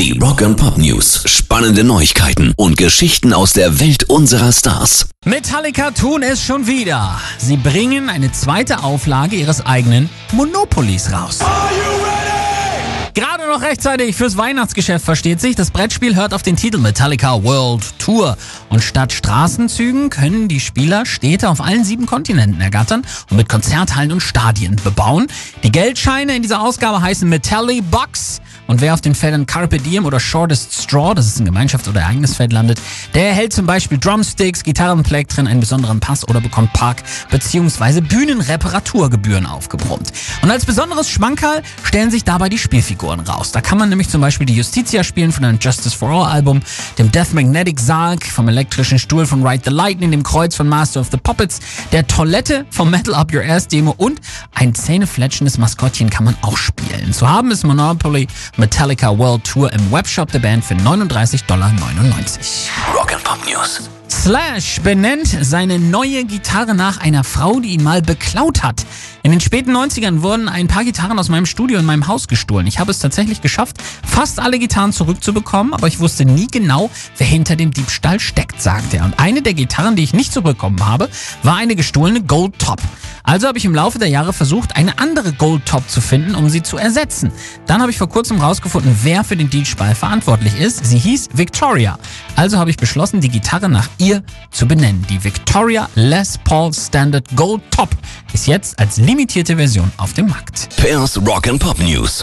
Die Rock and Pop News. Spannende Neuigkeiten und Geschichten aus der Welt unserer Stars. Metallica tun es schon wieder. Sie bringen eine zweite Auflage ihres eigenen Monopolies raus. Gerade noch rechtzeitig fürs Weihnachtsgeschäft versteht sich. Das Brettspiel hört auf den Titel Metallica World Tour. Und statt Straßenzügen können die Spieler Städte auf allen sieben Kontinenten ergattern und mit Konzerthallen und Stadien bebauen. Die Geldscheine in dieser Ausgabe heißen Metalli Box. Und wer auf den Feldern Carpe Diem oder Shortest Straw, das ist ein Gemeinschafts- oder Ereignisfeld, landet, der erhält zum Beispiel Drumsticks, Gitarrenplektren, einen besonderen Pass oder bekommt Park- bzw. Bühnenreparaturgebühren aufgebrummt. Und als besonderes Schmankerl stellen sich dabei die Spielfiguren raus. Da kann man nämlich zum Beispiel die Justitia spielen von einem Justice for All Album, dem Death Magnetic Sarg vom elektrischen Stuhl von Ride the Lightning, dem Kreuz von Master of the Puppets, der Toilette vom Metal Up Your Ass Demo und ein zähnefletschendes Maskottchen kann man auch spielen. Zu haben ist Monopoly Metallica World Tour im Webshop der Band für 39,99 Dollar. Rock and Pop News. Slash benennt seine neue Gitarre nach einer Frau, die ihn mal beklaut hat. In den späten 90ern wurden ein paar Gitarren aus meinem Studio in meinem Haus gestohlen. Ich habe es tatsächlich geschafft, fast alle Gitarren zurückzubekommen, aber ich wusste nie genau, wer hinter dem Diebstahl steckt, sagt er. Und eine der Gitarren, die ich nicht zurückbekommen habe, war eine gestohlene Gold Top. Also habe ich im Laufe der Jahre versucht, eine andere Gold Top zu finden, um sie zu ersetzen. Dann habe ich vor kurzem rausgefunden, wer für den Diebstahl verantwortlich ist. Sie hieß Victoria. Also habe ich beschlossen, die Gitarre nach ihr zu benennen. Die Victoria Les Paul Standard Gold Top ist jetzt als limitierte Version auf dem Markt. Pairs Rock and Pop News.